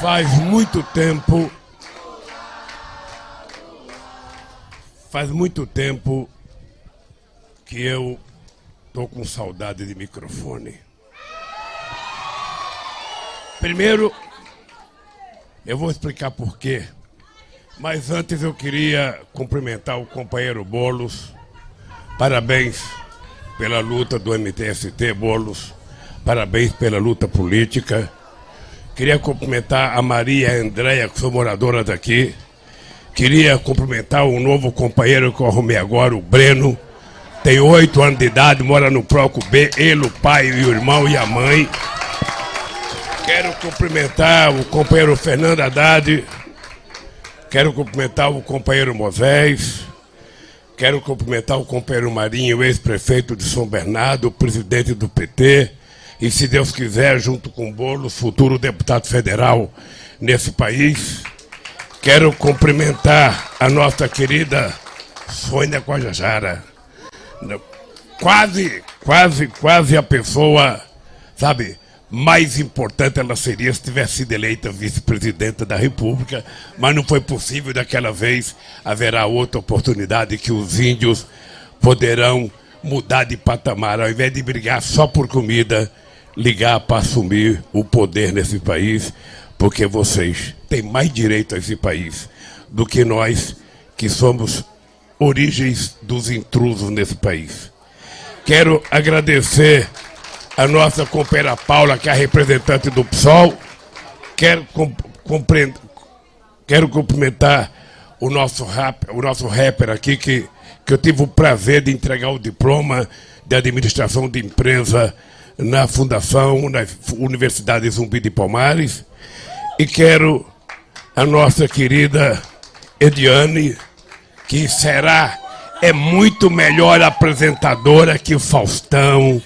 Faz muito tempo. Faz muito tempo que eu tô com saudade de microfone. Primeiro, eu vou explicar por quê. Mas antes eu queria cumprimentar o companheiro Bolos. Parabéns pela luta do MTST, Bolos. Parabéns pela luta política. Queria cumprimentar a Maria Andréia, que sou moradora daqui. Queria cumprimentar o novo companheiro que eu arrumei agora, o Breno. Tem oito anos de idade, mora no Proco B, ele, o pai, o irmão e a mãe. Quero cumprimentar o companheiro Fernando Haddad. Quero cumprimentar o companheiro Moisés. Quero cumprimentar o companheiro Marinho, ex-prefeito de São Bernardo, presidente do PT e, se Deus quiser, junto com o Boulos, futuro deputado federal nesse país. Quero cumprimentar a nossa querida Sônia Guajajara. Quase, quase, quase a pessoa, sabe, mais importante ela seria se tivesse sido eleita vice-presidenta da República, mas não foi possível daquela vez. Haverá outra oportunidade que os índios poderão mudar de patamar, ao invés de brigar só por comida, ligar para assumir o poder nesse país, porque vocês têm mais direito a esse país do que nós que somos origens dos intrusos nesse país. Quero agradecer a nossa companheira Paula, que é a representante do PSOL. Quero, quero cumprimentar o nosso, rap, o nosso rapper aqui, que, que eu tive o prazer de entregar o diploma de administração de empresa na Fundação, na Universidade Zumbi de Palmares. E quero a nossa querida Ediane, que será, é muito melhor apresentadora que o Faustão,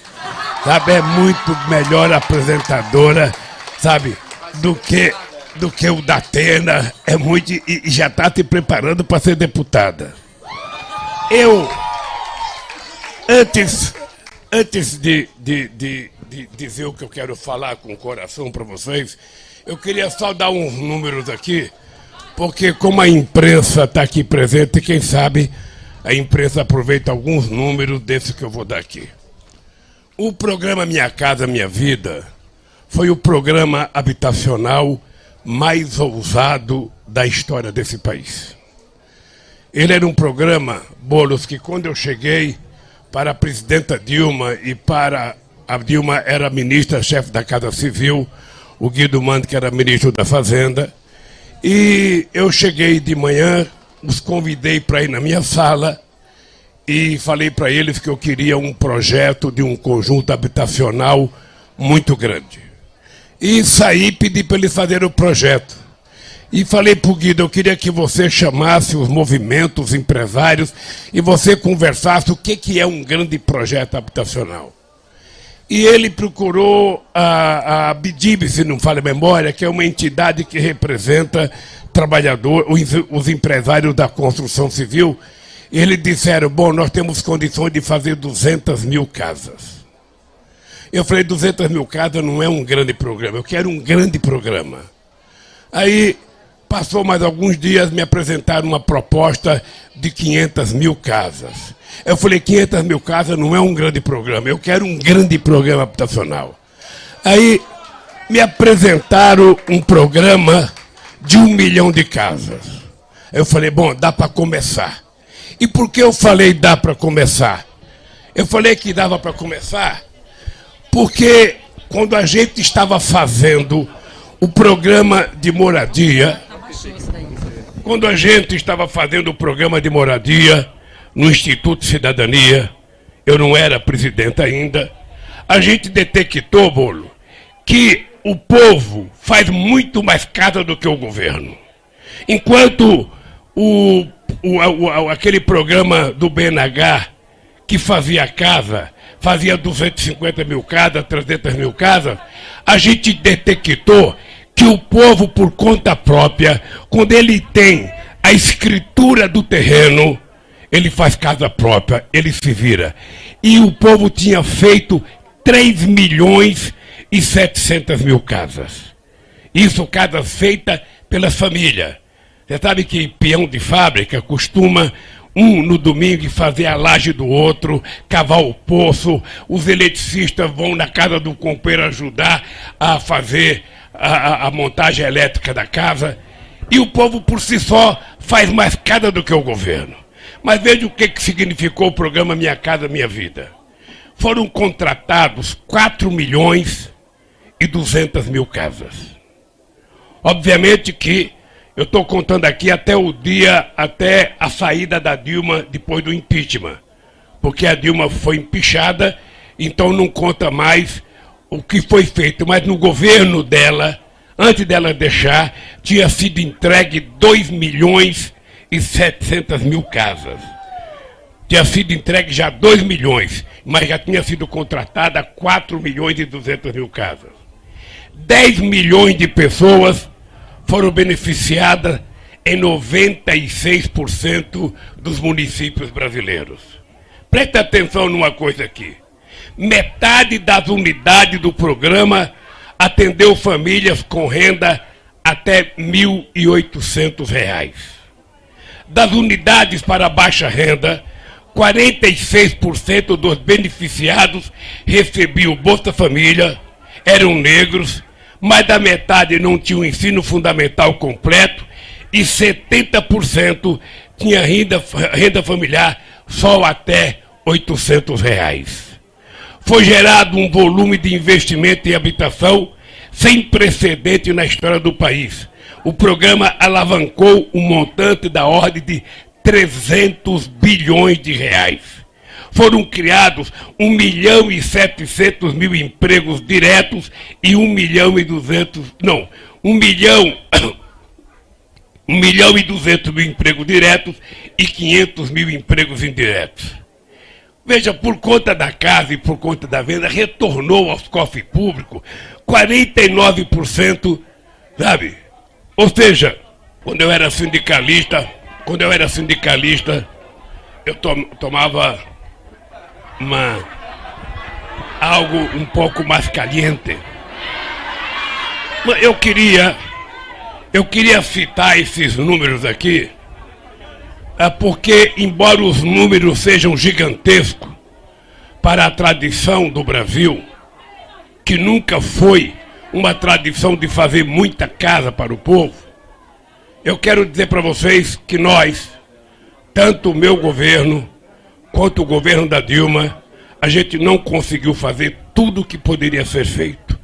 sabe? É muito melhor apresentadora, sabe? Do que, do que o da Atena. É muito, e, já está te preparando para ser deputada. Eu, antes antes de, de, de, de, dizer o que eu quero falar com o coração para vocês, eu queria só dar uns números aqui, porque como a imprensa está aqui presente, quem sabe a imprensa aproveita alguns números desses que eu vou dar aqui. O programa Minha Casa Minha Vida foi o programa habitacional mais ousado da história desse país. Ele era um programa, Bolos, que quando eu cheguei, para a presidenta Dilma e para a Dilma era ministra-chefe da Casa Civil, o Guido Mando, que era ministro da Fazenda. E eu cheguei de manhã, os convidei para ir na minha sala e falei para eles que eu queria um projeto de um conjunto habitacional muito grande. E saí e pedi para eles fazerem o projeto. E falei para o Guido, eu queria que você chamasse os movimentos, os empresários, e você conversasse o que, que é um grande projeto habitacional. E ele procurou a, a BIDIB, se não falha a memória, que é uma entidade que representa trabalhador, os, os empresários da construção civil. E eles disseram, bom, nós temos condições de fazer 200 mil casas. Eu falei, 200 mil casas não é um grande programa, eu quero um grande programa. Aí Passou mais alguns dias, me apresentaram uma proposta de 500 mil casas. Eu falei, 500 mil casas não é um grande programa, eu quero um grande programa habitacional. Aí me apresentaram um programa de um milhão de casas. Eu falei, bom, dá para começar. E por que eu falei dá para começar? Eu falei que dava para começar porque quando a gente estava fazendo o programa de moradia, quando a gente estava fazendo o programa de moradia no Instituto Cidadania, eu não era presidente ainda, a gente detectou, Bolo, que o povo faz muito mais casa do que o governo. Enquanto o, o, o, aquele programa do BNH que fazia casa, fazia 250 mil casas, 300 mil casas, a gente detectou que o povo, por conta própria, quando ele tem a escritura do terreno, ele faz casa própria, ele se vira. E o povo tinha feito 3 milhões e 700 mil casas. Isso casa feita pelas famílias. Você sabe que peão de fábrica costuma um no domingo fazer a laje do outro, cavar o poço, os eletricistas vão na casa do companheiro ajudar a fazer a, a, montagem elétrica da casa. E o povo por si só faz mais casa do que o governo. Mas veja o que, que significou o programa Minha Casa Minha Vida. Foram contratados 4 milhões e 200 mil casas. Obviamente que eu estou contando aqui até o dia, até a saída da Dilma depois do impeachment. Porque a Dilma foi empichada, então não conta mais o que foi feito. Mas no governo dela, antes dela deixar, tinha sido entregue 2 milhões e 700 mil casas. Tinha sido entregue já 2 milhões, mas já tinha sido contratada 4 milhões e 200 mil casas. 10 milhões de pessoas foram beneficiadas em 96% dos municípios brasileiros. Preste atenção numa coisa aqui. Metade das unidades do programa atendeu famílias com renda até R$ 1.800. Das unidades para baixa renda, 46% dos beneficiados recebiam Bolsa Família, eram negros mais da metade não tinha o ensino fundamental completo e 70% tinha renda, renda familiar só até 800 reais. Foi gerado um volume de investimento em habitação sem precedente na história do país. O programa alavancou um montante da ordem de 300 bilhões de reais foram criados 1 milhão e 700 mil empregos diretos e 1 milhão e 200, não, 1 milhão, 1 milhão e 200 mil empregos diretos e 500 mil empregos indiretos. Veja, por conta da casa e por conta da venda, retornou aos cofres públicos 49%, sabe? Ou seja, quando eu era sindicalista, quando eu era sindicalista, eu tomava uma algo um pouco mais caliente. Eu queria eu queria citar esses números aqui, é porque embora os números sejam gigantescos para a tradição do Brasil, que nunca foi uma tradição de fazer muita casa para o povo, eu quero dizer para vocês que nós, tanto o meu governo quanto o governo da Dilma, a gente não conseguiu fazer tudo o que poderia ser feito.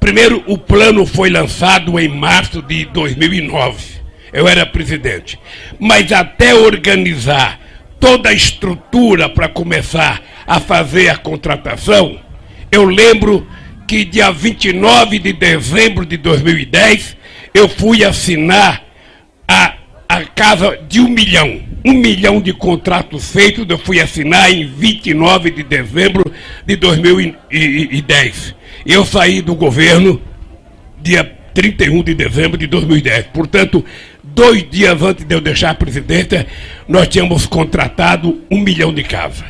Primeiro, o plano foi lançado em março de 2009. Eu era presidente. Mas até organizar toda a estrutura para começar a fazer a contratação, eu lembro que dia 29 de dezembro de 2010 eu fui assinar a, a casa de um milhão um milhão de contratos feitos, eu fui assinar em 29 de dezembro de 2010. Eu saí do governo dia 31 de dezembro de 2010. Portanto, dois dias antes de eu deixar a presidência, nós tínhamos contratado um milhão de casas.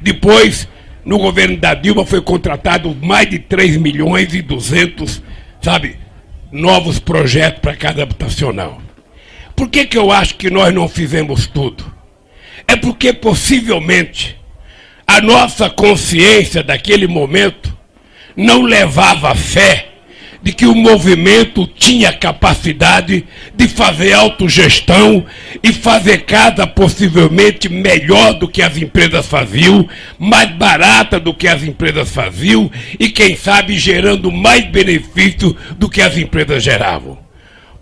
Depois, no governo da Dilma, foi contratado mais de 3 milhões e 200, sabe, novos projetos para casa habitacional. Por que, que eu acho que nós não fizemos tudo? É porque possivelmente a nossa consciência daquele momento não levava fé de que o movimento tinha capacidade de fazer autogestão e fazer casa possivelmente melhor do que as empresas faziam, mais barata do que as empresas faziam e, quem sabe, gerando mais benefício do que as empresas geravam.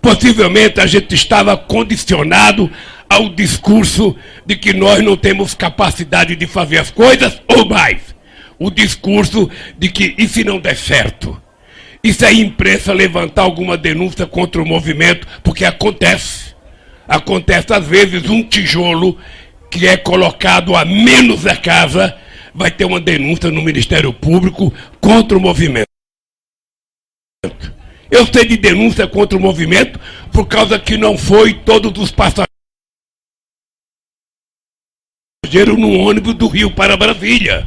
Possivelmente a gente estava condicionado ao discurso de que nós não temos capacidade de fazer as coisas, ou mais, o discurso de que e se não der certo? E se a imprensa levantar alguma denúncia contra o movimento, porque acontece. Acontece às vezes um tijolo que é colocado a menos da casa, vai ter uma denúncia no Ministério Público contra o movimento. Eu sei de denúncia contra o movimento por causa que não foi todos os passageiros no ônibus do Rio para Brasília.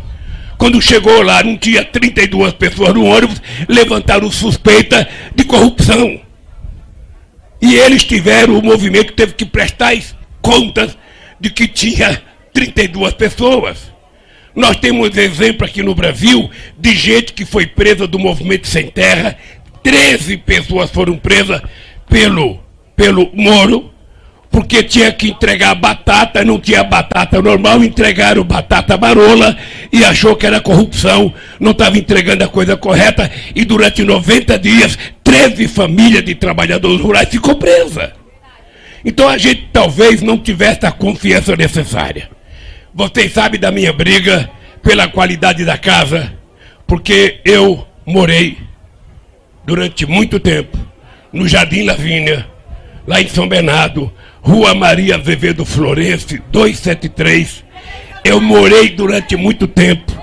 Quando chegou lá, não tinha 32 pessoas no ônibus, levantaram suspeita de corrupção. E eles tiveram, o movimento teve que prestar contas de que tinha 32 pessoas. Nós temos exemplo aqui no Brasil de gente que foi presa do movimento sem terra. 13 pessoas foram presas pelo, pelo Moro, porque tinha que entregar batata, não tinha batata normal, entregaram batata marola e achou que era corrupção, não estava entregando a coisa correta e durante 90 dias, 13 famílias de trabalhadores rurais ficou presa. Então a gente talvez não tivesse a confiança necessária. Vocês sabem da minha briga pela qualidade da casa, porque eu morei durante muito tempo no Jardim Lavínia, lá em São Bernardo, Rua Maria Azevedo Florense, 273. Eu morei durante muito tempo.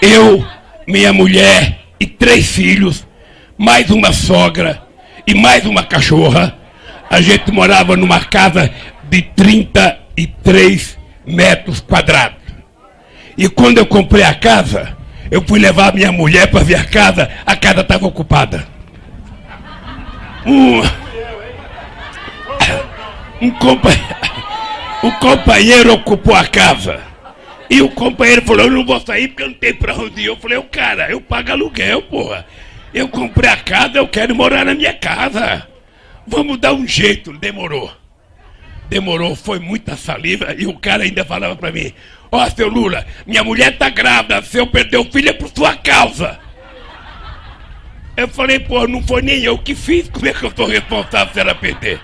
Eu, minha mulher e três filhos, mais uma sogra e mais uma cachorra. A gente morava numa casa de 33 metros quadrados. E quando eu comprei a casa, eu fui levar minha mulher para ver a casa, a casa estava ocupada. Um companheiro, o companheiro ocupou a casa. E o companheiro falou, eu não vou sair porque eu não tenho pra onde ir. Eu falei, cara, eu pago aluguel, porra. Eu comprei a casa, eu quero morar na minha casa. Vamos dar um jeito. Demorou. Demorou, foi muita saliva. E o cara ainda falava pra mim, ó, oh, seu Lula, minha mulher tá grávida, se eu perder o filho é por sua causa. Eu falei, pô, não foi nem eu que fiz, como é que eu sou responsável se ela perder?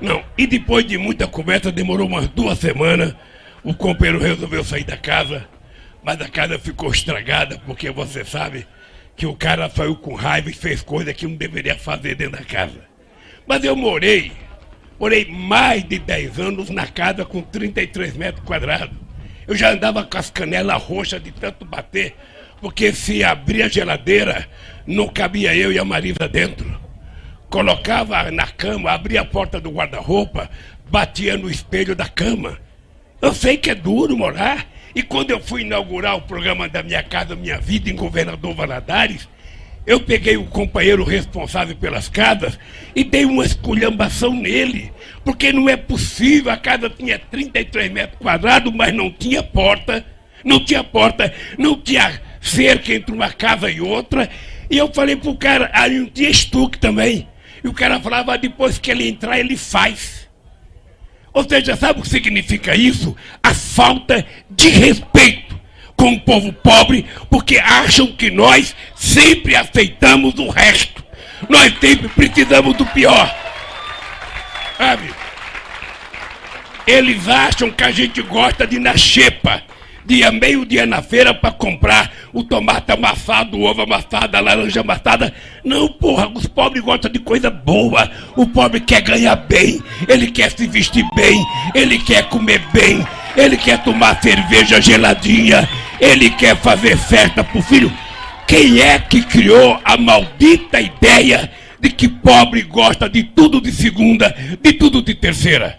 Não, e depois de muita conversa, demorou umas duas semanas, o companheiro resolveu sair da casa, mas a casa ficou estragada, porque você sabe que o cara saiu com raiva e fez coisa que não deveria fazer dentro da casa. Mas eu morei, morei mais de 10 anos na casa com 33 metros quadrados. Eu já andava com as canelas roxas de tanto bater, porque se abria a geladeira, não cabia eu e a Marisa dentro. Colocava na cama, abria a porta do guarda-roupa, batia no espelho da cama. Eu sei que é duro morar. E quando eu fui inaugurar o programa da Minha Casa Minha Vida em Governador Valadares, eu peguei o companheiro responsável pelas casas e dei uma esculhambação nele. Porque não é possível, a casa tinha 33 metros quadrados, mas não tinha porta, não tinha porta, não tinha cerca entre uma casa e outra. E eu falei pro cara, aí um dia estuque também. E o cara falava, depois que ele entrar, ele faz. Ou seja, sabe o que significa isso? A falta de respeito com o povo pobre, porque acham que nós sempre aceitamos o resto. Nós sempre precisamos do pior. Sabe? Eles acham que a gente gosta de ir na xepa dia meio dia na feira para comprar o tomate amassado, o ovo amassado, a laranja amassada. Não, porra, os pobres gostam de coisa boa. O pobre quer ganhar bem, ele quer se vestir bem, ele quer comer bem, ele quer tomar cerveja geladinha, ele quer fazer festa pro filho. Quem é que criou a maldita ideia de que pobre gosta de tudo de segunda, de tudo de terceira?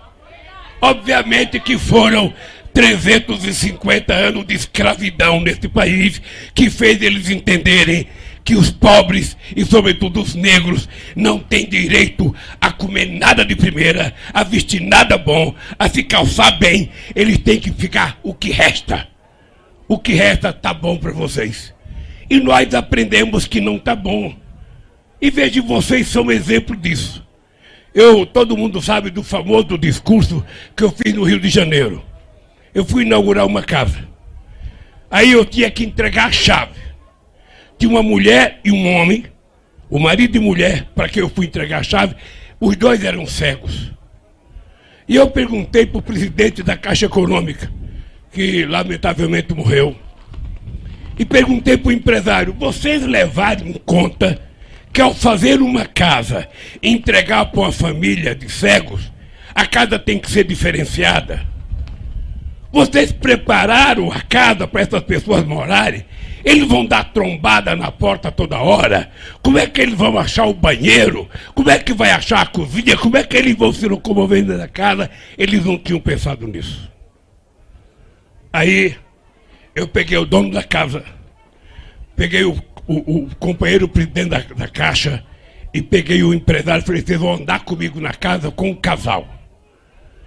Obviamente que foram 350 anos de escravidão nesse país que fez eles entenderem que os pobres e, sobretudo, os negros não têm direito a comer nada de primeira, a vestir nada bom, a se calçar bem. Eles têm que ficar o que resta. O que resta tá bom para vocês. E nós aprendemos que não tá bom. E veja, vocês são exemplo disso. Eu, todo mundo sabe do famoso discurso que eu fiz no Rio de Janeiro eu fui inaugurar uma casa. Aí eu tinha que entregar a chave. Tinha uma mulher e um homem, o marido e mulher, para que eu fui entregar a chave, os dois eram cegos. E eu perguntei para o presidente da Caixa Econômica, que lamentavelmente morreu, e perguntei para o empresário: vocês levaram em conta que ao fazer uma casa, entregar para uma família de cegos, a casa tem que ser diferenciada? Vocês prepararam a casa para essas pessoas morarem? Eles vão dar trombada na porta toda hora? Como é que eles vão achar o banheiro? Como é que vai achar a cozinha? Como é que eles vão se locomover dentro da casa? Eles não tinham pensado nisso. Aí eu peguei o dono da casa, peguei o, o, o companheiro presidente da, da caixa e peguei o empresário e falei: vocês vão andar comigo na casa com um casal.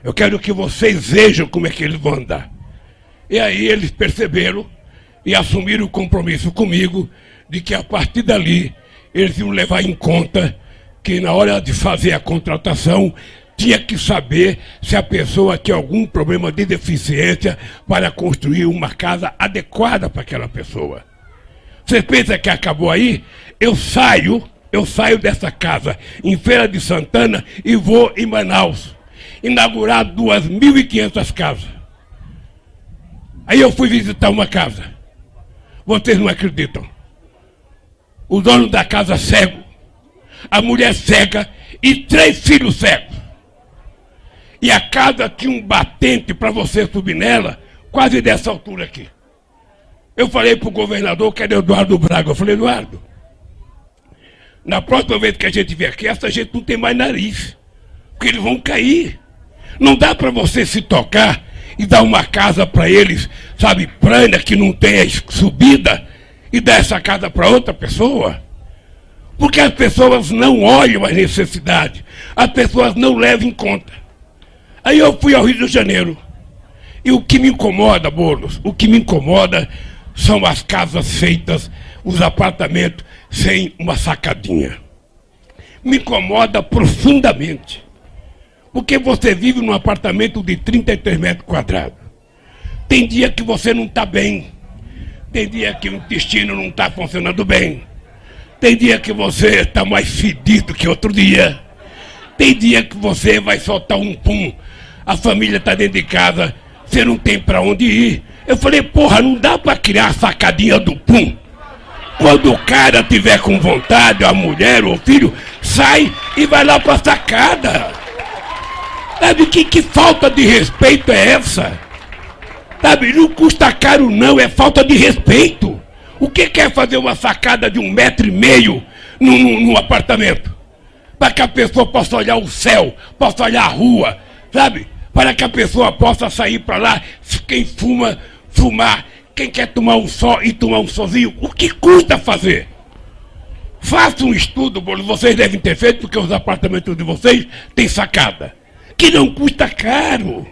Eu quero que vocês vejam como é que eles vão andar. E aí eles perceberam e assumiram o compromisso comigo de que a partir dali eles iam levar em conta que na hora de fazer a contratação tinha que saber se a pessoa tinha algum problema de deficiência para construir uma casa adequada para aquela pessoa. Você pensa que acabou aí? Eu saio, eu saio dessa casa em Feira de Santana e vou em Manaus inaugurar 2.500 casas. Aí eu fui visitar uma casa. Vocês não acreditam. O dono da casa cego, a mulher cega e três filhos cegos. E a casa tinha um batente para você subir nela, quase dessa altura aqui. Eu falei para o governador, que era Eduardo Braga, eu falei, Eduardo, na próxima vez que a gente vier aqui, essa gente não tem mais nariz. Porque eles vão cair. Não dá para você se tocar e dar uma casa para eles, sabe, plana, que não tenha subida, e dar essa casa para outra pessoa. Porque as pessoas não olham as necessidades, as pessoas não levam em conta. Aí eu fui ao Rio de Janeiro. E o que me incomoda, Boulos, o que me incomoda são as casas feitas, os apartamentos sem uma sacadinha. Me incomoda profundamente. Porque você vive num apartamento de 33 metros quadrados. Tem dia que você não está bem. Tem dia que o intestino não está funcionando bem. Tem dia que você está mais fedido que outro dia. Tem dia que você vai soltar um pum. A família está dentro de casa. Você não tem para onde ir. Eu falei, porra, não dá para criar a sacadinha do pum. Quando o cara tiver com vontade, a mulher ou o filho, sai e vai lá para a sacada. Sabe que, que falta de respeito é essa? Sabe, não custa caro não, é falta de respeito. O que quer fazer uma sacada de um metro e meio num, num apartamento? Para que a pessoa possa olhar o céu, possa olhar a rua, sabe? Para que a pessoa possa sair para lá, quem fuma, fumar, quem quer tomar um sol e tomar um sozinho, o que custa fazer? Faça um estudo, vocês devem ter feito, porque os apartamentos de vocês têm sacada que não custa caro.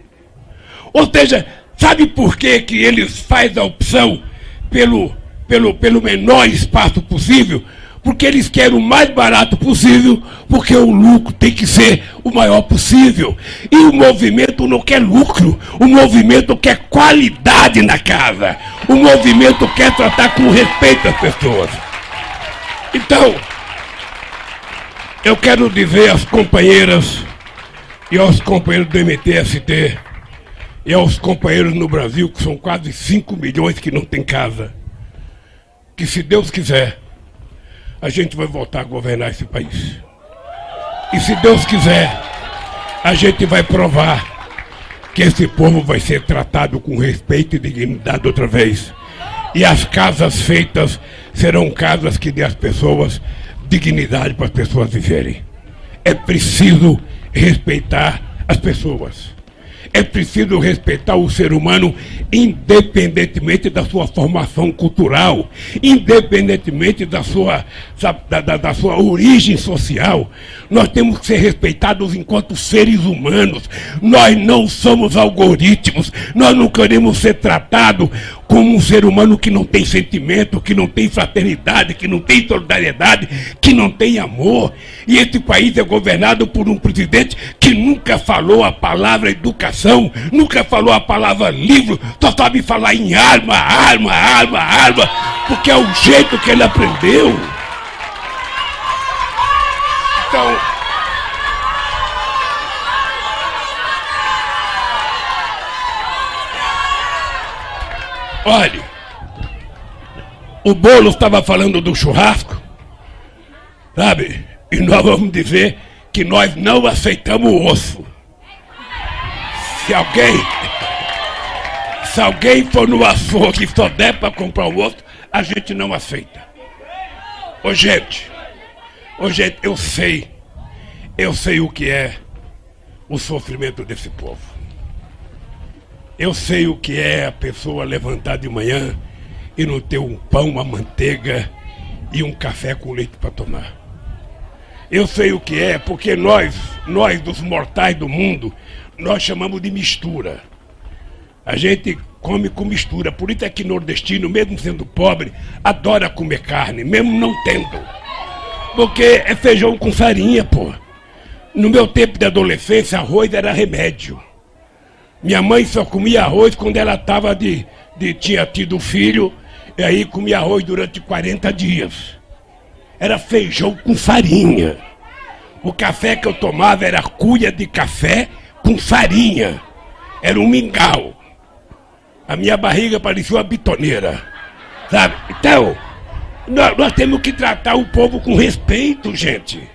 Ou seja, sabe por que, que eles fazem a opção pelo, pelo, pelo menor espaço possível? Porque eles querem o mais barato possível, porque o lucro tem que ser o maior possível. E o movimento não quer lucro, o movimento quer qualidade na casa. O movimento quer tratar com respeito as pessoas. Então, eu quero dizer às companheiras e aos companheiros do MTST e aos companheiros no Brasil, que são quase 5 milhões que não têm casa, que se Deus quiser, a gente vai voltar a governar esse país. E se Deus quiser, a gente vai provar que esse povo vai ser tratado com respeito e dignidade outra vez. E as casas feitas serão casas que dê às pessoas dignidade para as pessoas viverem. É preciso respeitar as pessoas. É preciso respeitar o ser humano independentemente da sua formação cultural, independentemente da sua, da, da, da sua origem social. Nós temos que ser respeitados enquanto seres humanos. Nós não somos algoritmos. Nós não queremos ser tratados como um ser humano que não tem sentimento, que não tem fraternidade, que não tem solidariedade, que não tem amor. E esse país é governado por um presidente que nunca falou a palavra educação, nunca falou a palavra livro, só sabe falar em arma, arma, arma, arma, porque é o jeito que ele aprendeu. Então, Olhe, o bolo estava falando do churrasco, sabe? E nós vamos dizer que nós não aceitamos o osso. Se alguém, se alguém for no açougue e só der para comprar o osso, a gente não aceita. Ô gente, ô gente, eu sei, eu sei o que é o sofrimento desse povo. Eu sei o que é a pessoa levantar de manhã e não ter um pão, uma manteiga e um café com leite para tomar. Eu sei o que é, porque nós, nós dos mortais do mundo, nós chamamos de mistura. A gente come com mistura. Por isso é que nordestino, mesmo sendo pobre, adora comer carne, mesmo não tendo. Porque é feijão com farinha, pô. No meu tempo de adolescência, arroz era remédio. Minha mãe só comia arroz quando ela tava de, de tinha tido filho, e aí comia arroz durante 40 dias. Era feijão com farinha. O café que eu tomava era cuia de café com farinha. Era um mingau. A minha barriga parecia uma bitoneira. Sabe? Então, nós, nós temos que tratar o povo com respeito, gente.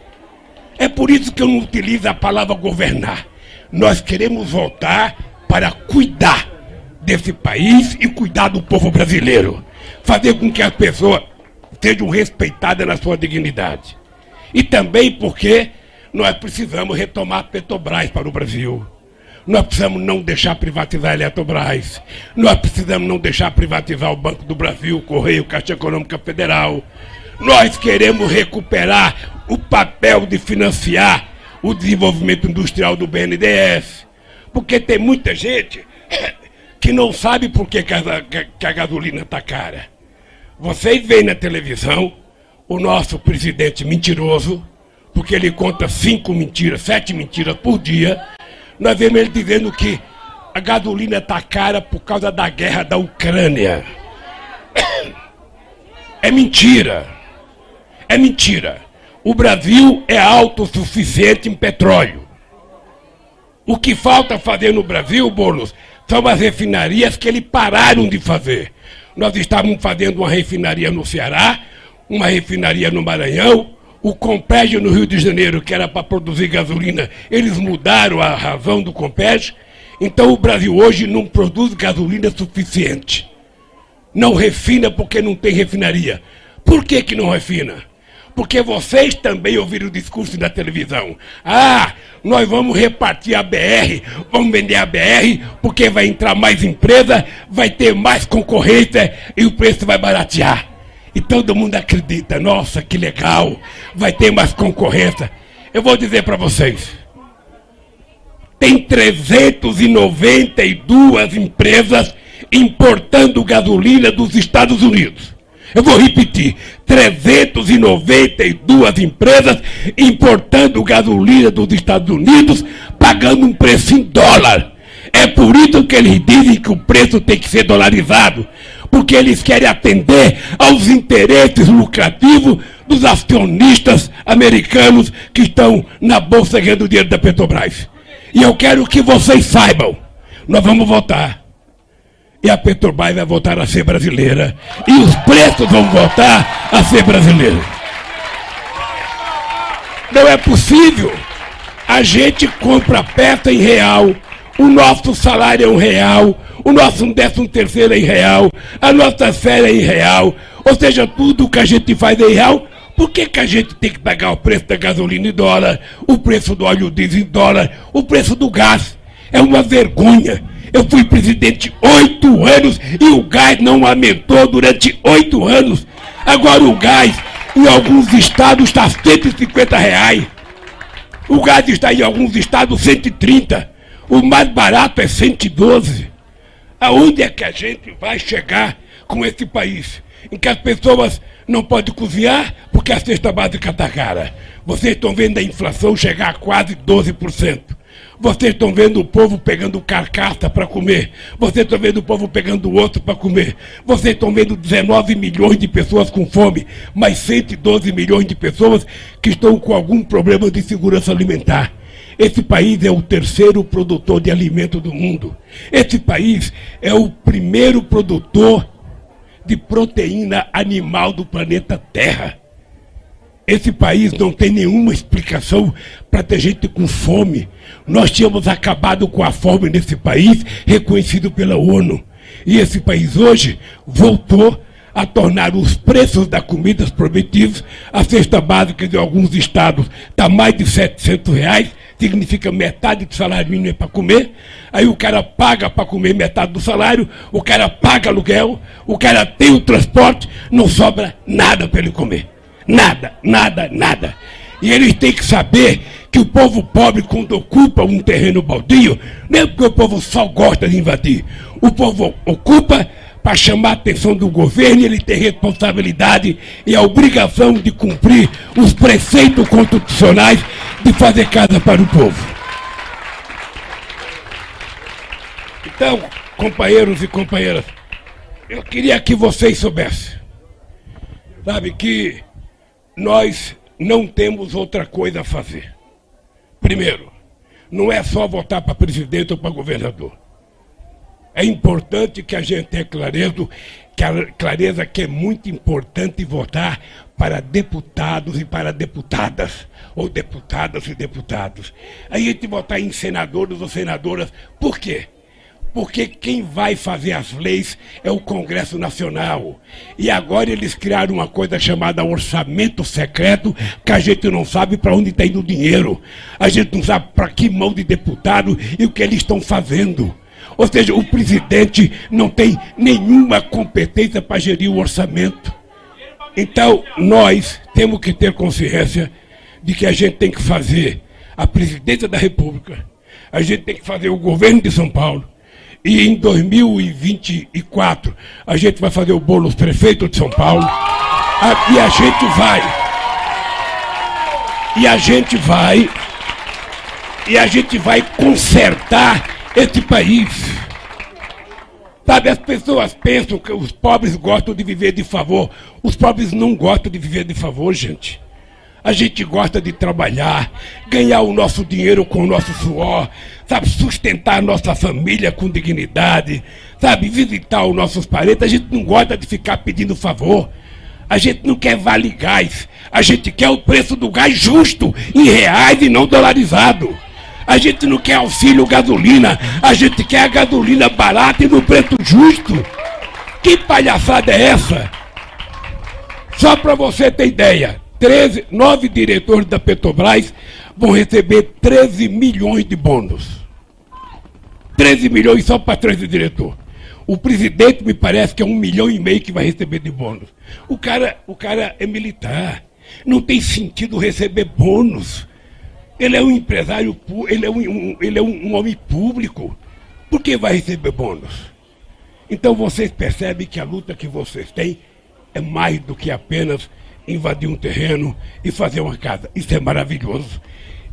É por isso que eu não utilizo a palavra governar. Nós queremos voltar para cuidar desse país e cuidar do povo brasileiro. Fazer com que as pessoas sejam respeitadas na sua dignidade. E também porque nós precisamos retomar a Petrobras para o Brasil. Nós precisamos não deixar privatizar a Eletrobras. Nós precisamos não deixar privatizar o Banco do Brasil, o Correio, Caixa Econômica Federal. Nós queremos recuperar o papel de financiar o desenvolvimento industrial do BNDES. Porque tem muita gente que não sabe por que, a, que a gasolina está cara. Vocês veem na televisão o nosso presidente mentiroso, porque ele conta cinco mentiras, sete mentiras por dia, nós vemos ele dizendo que a gasolina está cara por causa da guerra da Ucrânia. É mentira. É mentira. O Brasil é autossuficiente em petróleo. O que falta fazer no Brasil, Boulos, são as refinarias que eles pararam de fazer. Nós estávamos fazendo uma refinaria no Ceará, uma refinaria no Maranhão, o Compege no Rio de Janeiro, que era para produzir gasolina, eles mudaram a razão do Compege. Então o Brasil hoje não produz gasolina suficiente. Não refina porque não tem refinaria. Por que, que não refina? Porque vocês também ouviram o discurso da televisão. Ah, nós vamos repartir a BR, vamos vender a BR, porque vai entrar mais empresa, vai ter mais concorrência e o preço vai baratear. E todo mundo acredita, nossa, que legal, vai ter mais concorrência. Eu vou dizer para vocês, tem 392 empresas importando gasolina dos Estados Unidos. Eu vou repetir: 392 empresas importando gasolina dos Estados Unidos, pagando um preço em dólar. É por isso que eles dizem que o preço tem que ser dolarizado porque eles querem atender aos interesses lucrativos dos acionistas americanos que estão na bolsa ganhando dinheiro da Petrobras. E eu quero que vocês saibam, nós vamos votar. E a Petrobras vai voltar a ser brasileira. E os preços vão voltar a ser brasileiros. Não é possível. A gente compra peça em real. O nosso salário é um real o nosso décimo terceiro é em real, a nossa férias é em real, ou seja, tudo que a gente faz é em real. Por que, que a gente tem que pagar o preço da gasolina em dólar, o preço do óleo diesel em dólar, o preço do gás? É uma vergonha. Eu fui presidente oito anos e o gás não aumentou durante oito anos. Agora o gás em alguns estados está 150 reais. O gás está em alguns estados 130. O mais barato é 112. Aonde é que a gente vai chegar com esse país? Em que as pessoas não podem cozinhar porque a cesta básica está cara. Vocês estão vendo a inflação chegar a quase 12%. Vocês estão vendo o povo pegando carcaça para comer. Vocês estão vendo o povo pegando osso para comer. Vocês estão vendo 19 milhões de pessoas com fome, mais 112 milhões de pessoas que estão com algum problema de segurança alimentar. Esse país é o terceiro produtor de alimento do mundo. Esse país é o primeiro produtor de proteína animal do planeta Terra. Esse país não tem nenhuma explicação para ter gente com fome. Nós tínhamos acabado com a fome nesse país, reconhecido pela ONU. E esse país hoje voltou a tornar os preços da comida prometidos, a cesta básica de alguns estados está mais de 700 reais, significa metade do salário mínimo é para comer, aí o cara paga para comer metade do salário, o cara paga aluguel, o cara tem o transporte, não sobra nada para ele comer. Nada, nada, nada. E eles têm que saber que o povo pobre, quando ocupa um terreno baldio, é porque o povo só gosta de invadir. O povo ocupa para chamar a atenção do governo ele tem responsabilidade e a obrigação de cumprir os preceitos constitucionais de fazer casa para o povo. Então, companheiros e companheiras, eu queria que vocês soubessem, sabe, que nós não temos outra coisa a fazer. Primeiro, não é só votar para presidente ou para governador. É importante que a gente tenha clareza, que a clareza que é muito importante votar para deputados e para deputadas, ou deputadas e deputados. A gente votar em senadores ou senadoras, por quê? Porque quem vai fazer as leis é o Congresso Nacional. E agora eles criaram uma coisa chamada orçamento secreto, que a gente não sabe para onde está indo o dinheiro. A gente não sabe para que mão de deputado e o que eles estão fazendo. Ou seja, o presidente não tem nenhuma competência para gerir o orçamento. Então, nós temos que ter consciência de que a gente tem que fazer a presidência da República, a gente tem que fazer o governo de São Paulo, e em 2024 a gente vai fazer o bolo prefeito de São Paulo, e a gente vai, e a gente vai, e a gente vai consertar esse país. Sabe, as pessoas pensam que os pobres gostam de viver de favor. Os pobres não gostam de viver de favor, gente. A gente gosta de trabalhar, ganhar o nosso dinheiro com o nosso suor, sabe, sustentar a nossa família com dignidade, sabe, visitar os nossos parentes. A gente não gosta de ficar pedindo favor. A gente não quer vale gás. A gente quer o preço do gás justo, em reais e não dolarizado. A gente não quer auxílio gasolina, a gente quer a gasolina barata e no preço justo. Que palhaçada é essa? Só para você ter ideia, 13, nove diretores da Petrobras vão receber 13 milhões de bônus. 13 milhões só para 13 diretores. O presidente me parece que é um milhão e meio que vai receber de bônus. O cara, o cara é militar. Não tem sentido receber bônus. Ele é um empresário, ele é um, um ele é um, um homem público. Por que vai receber bônus? Então vocês percebem que a luta que vocês têm é mais do que apenas invadir um terreno e fazer uma casa. Isso é maravilhoso.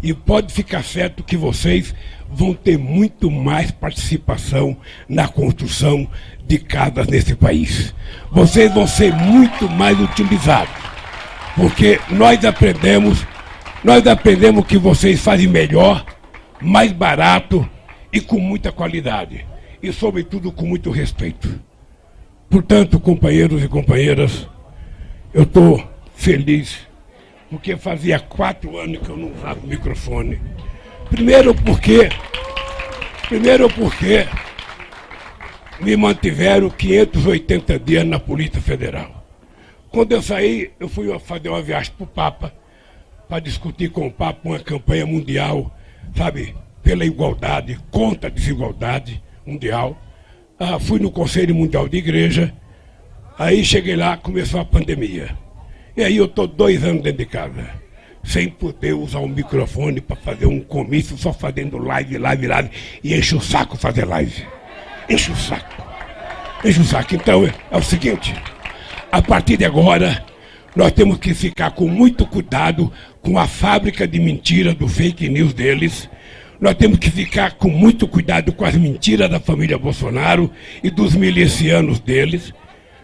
E pode ficar certo que vocês vão ter muito mais participação na construção de casas nesse país. Vocês vão ser muito mais utilizados. Porque nós aprendemos nós aprendemos que vocês fazem melhor, mais barato e com muita qualidade. E, sobretudo, com muito respeito. Portanto, companheiros e companheiras, eu estou feliz, porque fazia quatro anos que eu não usava o microfone. Primeiro porque. Primeiro porque me mantiveram 580 dias na Polícia Federal. Quando eu saí, eu fui fazer uma viagem para o Papa para discutir com o Papa uma campanha mundial, sabe, pela igualdade, contra a desigualdade mundial. Ah, fui no Conselho Mundial de Igreja, aí cheguei lá, começou a pandemia. E aí eu estou dois anos dentro de casa, sem poder usar o microfone para fazer um comício, só fazendo live, live, live, e enche o saco fazer live. Enche o saco. Enche o saco. Então é o seguinte, a partir de agora, nós temos que ficar com muito cuidado com a fábrica de mentiras do fake news deles. Nós temos que ficar com muito cuidado com as mentiras da família Bolsonaro e dos milicianos deles,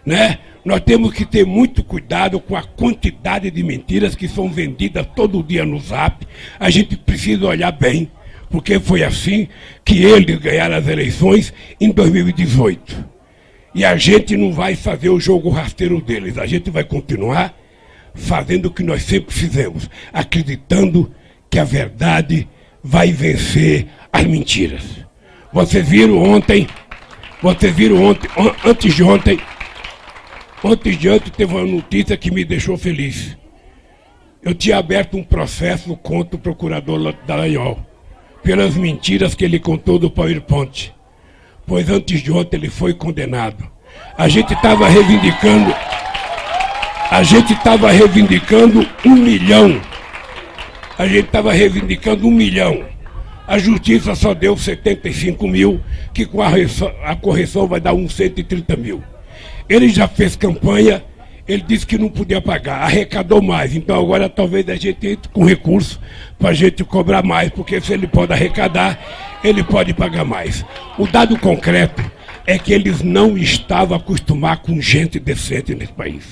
né? Nós temos que ter muito cuidado com a quantidade de mentiras que são vendidas todo dia no Zap. A gente precisa olhar bem, porque foi assim que eles ganharam as eleições em 2018. E a gente não vai fazer o jogo rasteiro deles, a gente vai continuar fazendo o que nós sempre fizemos, acreditando que a verdade vai vencer as mentiras. Vocês viram ontem, vocês viram ontem, antes de ontem, ontem teve uma notícia que me deixou feliz. Eu tinha aberto um processo contra o procurador Dallagnol, pelas mentiras que ele contou do PowerPoint. Pois antes de ontem ele foi condenado. A gente estava reivindicando a gente estava reivindicando um milhão. a gente estava reivindicando um milhão. A justiça só deu 75 mil, que com a, a correção vai dar uns 130 mil. Ele já fez campanha, ele disse que não podia pagar, arrecadou mais. Então agora talvez a gente entre com recurso para a gente cobrar mais, porque se ele pode arrecadar, ele pode pagar mais. O dado concreto é que eles não estavam acostumados com gente decente nesse país.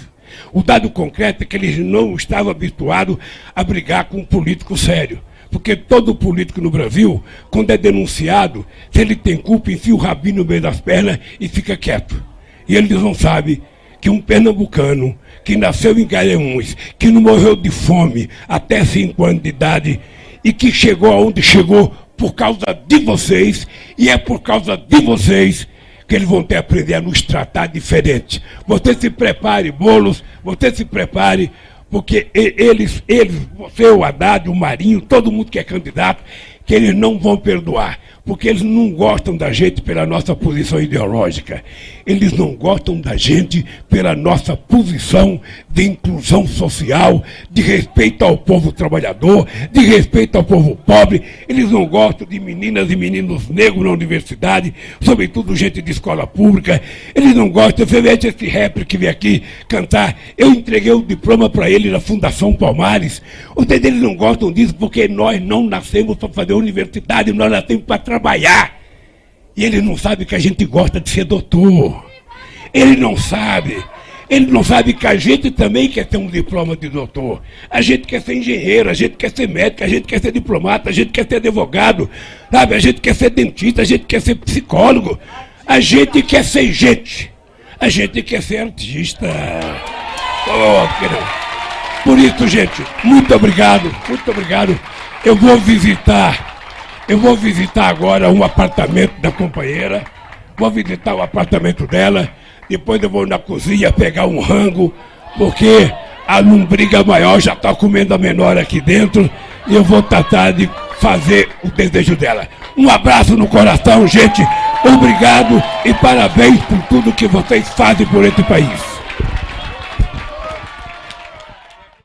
O dado concreto é que eles não estavam habituados a brigar com um político sério. Porque todo político no Brasil, quando é denunciado, se ele tem culpa, enfia o rabinho no meio das pernas e fica quieto. E eles não sabem que um pernambucano que nasceu em Garanhuns, que não morreu de fome até 5 anos de idade e que chegou aonde chegou por causa de vocês, e é por causa de vocês que eles vão ter que aprender a nos tratar diferente. Você se prepare, bolos, você se prepare, porque eles, eles, você, o Haddad, o Marinho, todo mundo que é candidato, que eles não vão perdoar porque eles não gostam da gente pela nossa posição ideológica. Eles não gostam da gente pela nossa posição de inclusão social, de respeito ao povo trabalhador, de respeito ao povo pobre. Eles não gostam de meninas e meninos negros na universidade, sobretudo gente de escola pública. Eles não gostam, você vê esse rapper que vem aqui cantar. Eu entreguei o diploma para ele na Fundação Palmares. Os eles não gostam disso porque nós não nascemos para fazer universidade, nós nascemos para trabalhar. E ele não sabe que a gente gosta de ser doutor. Ele não sabe. Ele não sabe que a gente também quer ter um diploma de doutor. A gente quer ser engenheiro, a gente quer ser médico, a gente quer ser diplomata, a gente quer ser advogado, sabe? A gente quer ser dentista, a gente quer ser psicólogo. A gente quer ser gente. A gente quer ser artista. Oh, Por isso, gente, muito obrigado, muito obrigado. Eu vou visitar eu vou visitar agora um apartamento da companheira, vou visitar o apartamento dela, depois eu vou na cozinha pegar um rango, porque a lombriga maior já está comendo a menor aqui dentro e eu vou tratar de fazer o desejo dela. Um abraço no coração, gente. Obrigado e parabéns por tudo que vocês fazem por esse país.